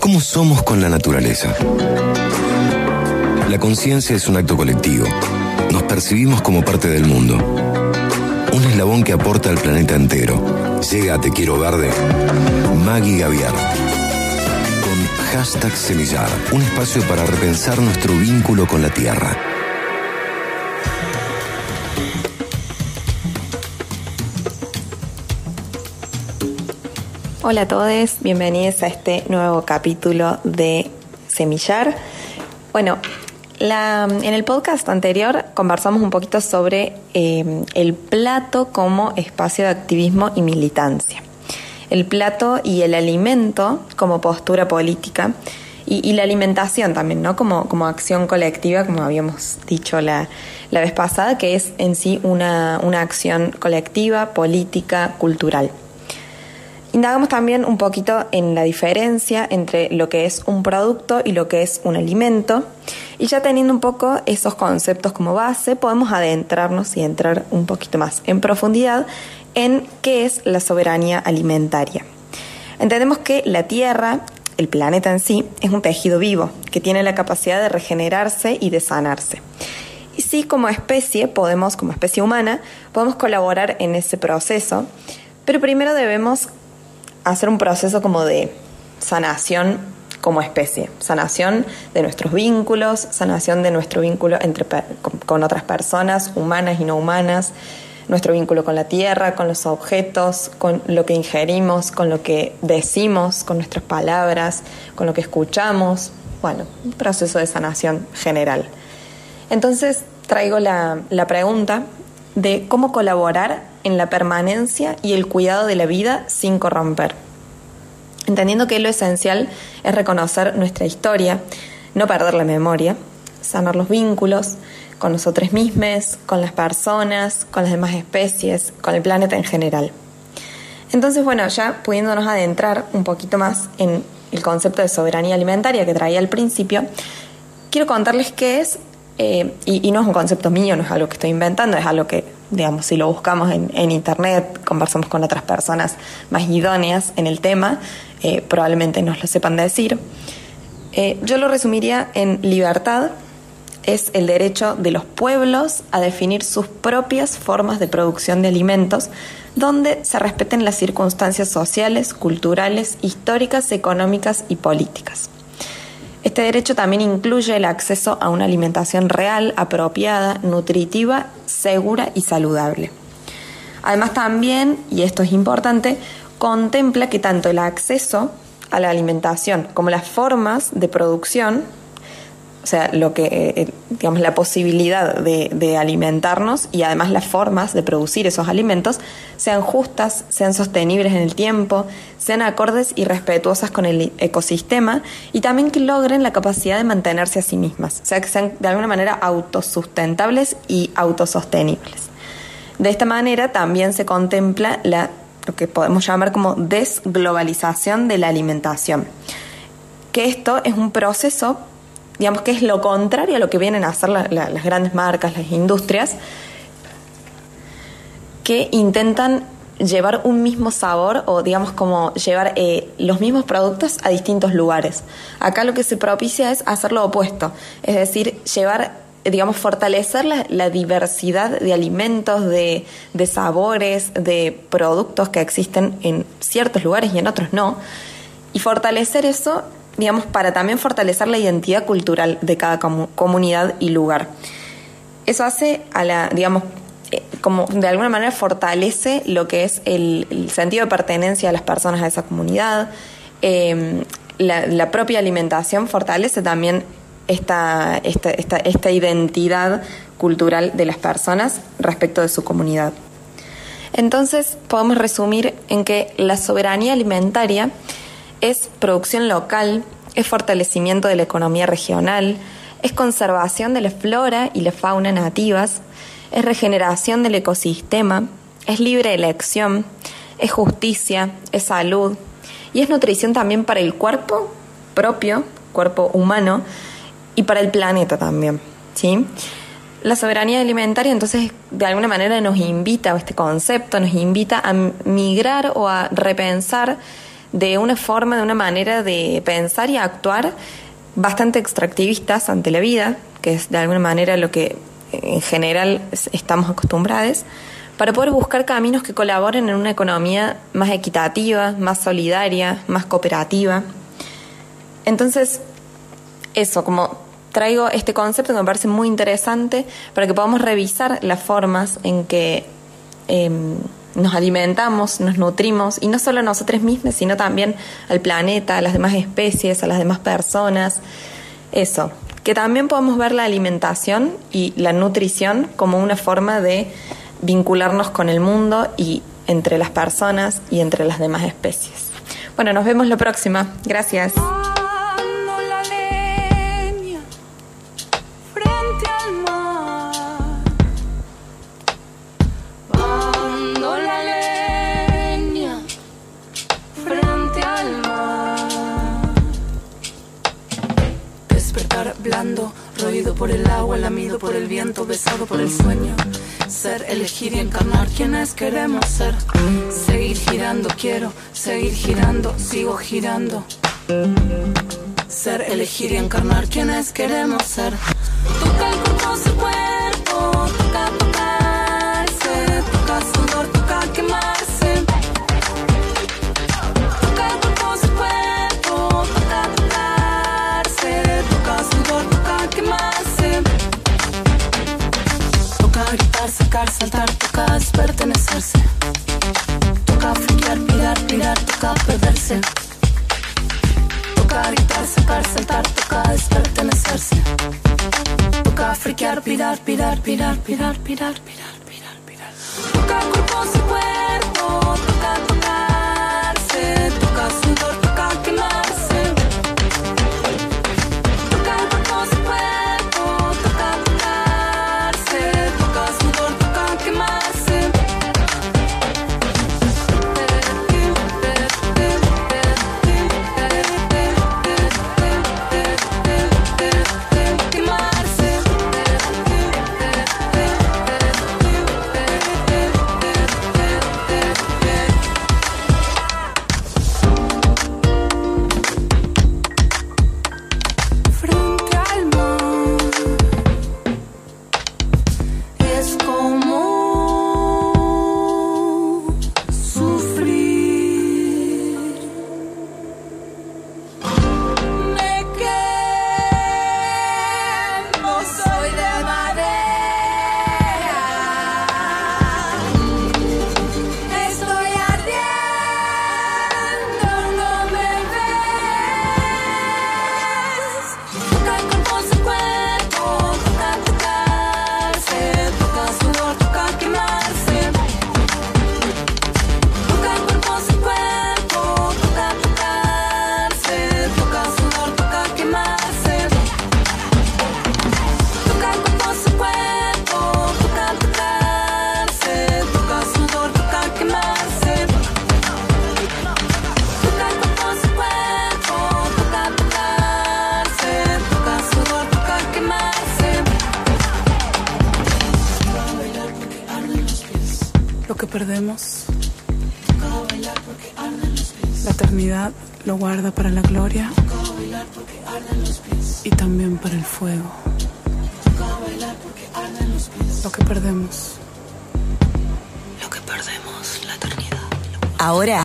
¿Cómo somos con la naturaleza? La conciencia es un acto colectivo. Nos percibimos como parte del mundo. Un eslabón que aporta al planeta entero. Llega a Te Quiero Verde. Maggie Gaviar. Con hashtag Semillar. Un espacio para repensar nuestro vínculo con la tierra. Hola a todos, bienvenidos a este nuevo capítulo de Semillar. Bueno, en el podcast anterior conversamos un poquito sobre eh, el plato como espacio de activismo y militancia. El plato y el alimento como postura política y, la alimentación también, ¿no? Como, como acción colectiva, como habíamos dicho la, la vez pasada, que es en sí una, una acción colectiva, política, cultural. Indagamos también un poquito en la diferencia entre lo que es un producto y lo que es un alimento. Y ya teniendo un poco esos conceptos como base, podemos adentrarnos y entrar un poquito más en profundidad en qué es la soberanía alimentaria. Entendemos que la Tierra, el planeta en sí, es un tejido vivo que tiene la capacidad de regenerarse y de sanarse. Y sí, como especie, podemos, como especie humana, podemos colaborar en ese proceso, pero primero debemos hacer un proceso como de sanación como especie, sanación de nuestros vínculos, sanación de nuestro vínculo entre, con, otras personas, humanas y no humanas, nuestro vínculo con la tierra, con los objetos, con lo que ingerimos, con lo que decimos, con nuestras palabras, con lo que escuchamos, bueno, un proceso de sanación general. Entonces traigo la, la pregunta de cómo colaborar en la permanencia y el cuidado de la vida sin corromper. Entendiendo que lo esencial es reconocer nuestra historia, no perder la memoria, sanar los vínculos con nosotros mismos, con las personas, con las demás especies, con el planeta en general. Entonces, bueno, ya pudiéndonos adentrar un poquito más en el concepto de soberanía alimentaria que traía al principio, quiero contarles qué es, eh, y, no es un concepto mío, no es algo que estoy inventando, es algo que digamos, si lo buscamos en, internet, conversamos con otras personas más idóneas en el tema, eh, probablemente nos lo sepan decir. Eh, yo lo resumiría en libertad es el derecho de los pueblos a definir sus propias formas de producción de alimentos, donde se respeten las circunstancias sociales, culturales, históricas, económicas y políticas. Este derecho también incluye el acceso a una alimentación real, apropiada, nutritiva, segura y saludable. Además también, y esto es importante, contempla que tanto el acceso a la alimentación como las formas de producción o sea, lo que, eh, digamos, la posibilidad de, alimentarnos y además las formas de producir esos alimentos sean justas, sean sostenibles en el tiempo, sean acordes y respetuosas con el ecosistema y también que logren la capacidad de mantenerse a sí mismas, o sea, que sean de alguna manera autosustentables y autosostenibles. De esta manera también se contempla la, lo que podemos llamar como desglobalización de la alimentación, que esto es un proceso digamos que es lo contrario a lo que vienen a hacer las grandes marcas, las industrias, que intentan llevar un mismo sabor o digamos como llevar eh, los mismos productos a distintos lugares. Acá lo que se propicia es hacer lo opuesto, es decir, llevar, digamos, fortalecer la, diversidad de alimentos, de, de, sabores, de productos que existen en ciertos lugares y en otros no, y fortalecer eso digamos, para también fortalecer la identidad cultural de cada comunidad y lugar. Eso hace a la, digamos, eh, como de alguna manera fortalece lo que es el, sentido de pertenencia de las personas a esa comunidad. Em, la, propia alimentación fortalece también esta, esta, esta, esta identidad cultural de las personas respecto de su comunidad. Entonces podemos resumir en que la soberanía alimentaria es producción local, es fortalecimiento de la economía regional, es conservación de la flora y la fauna nativas, es regeneración del ecosistema, es libre elección, es justicia, es salud y es nutrición también para el cuerpo propio, cuerpo humano, y para el planeta también. ¿sí? La soberanía alimentaria entonces de alguna manera nos invita, este concepto nos invita a migrar o a repensar de una forma, de una manera de pensar y actuar bastante extractivistas ante la vida, que es de alguna manera lo que en general estamos acostumbrados, para poder buscar caminos que colaboren en una economía más equitativa, más solidaria, más cooperativa. Entonces, eso, como traigo este concepto que me parece muy interesante para que podamos revisar las formas en que em, nos alimentamos, nos nutrimos, y no solo a nosotros mismos, sino también al planeta, a las demás especies, a las demás personas. Eso, que también podemos ver la alimentación y la nutrición como una forma de vincularnos con el mundo y entre las personas y entre las demás especies. Bueno, nos vemos la próxima. Gracias. El viento, besado por el sueño. Ser, elegir y encarnar quienes queremos ser. Seguir girando, quiero seguir girando, sigo girando. Ser, elegir y encarnar quienes queremos ser. Toca perderse. Toca gritar, sacar, saltar, toca. Toca friquear, pirar, pirar, pirar, pirar, pirar, pirar, pirar, pirar. Toca cuerpo, perdemos. La eternidad lo guarda para la gloria y también para el fuego. Lo que perdemos. Lo que perdemos, la eternidad. Ahora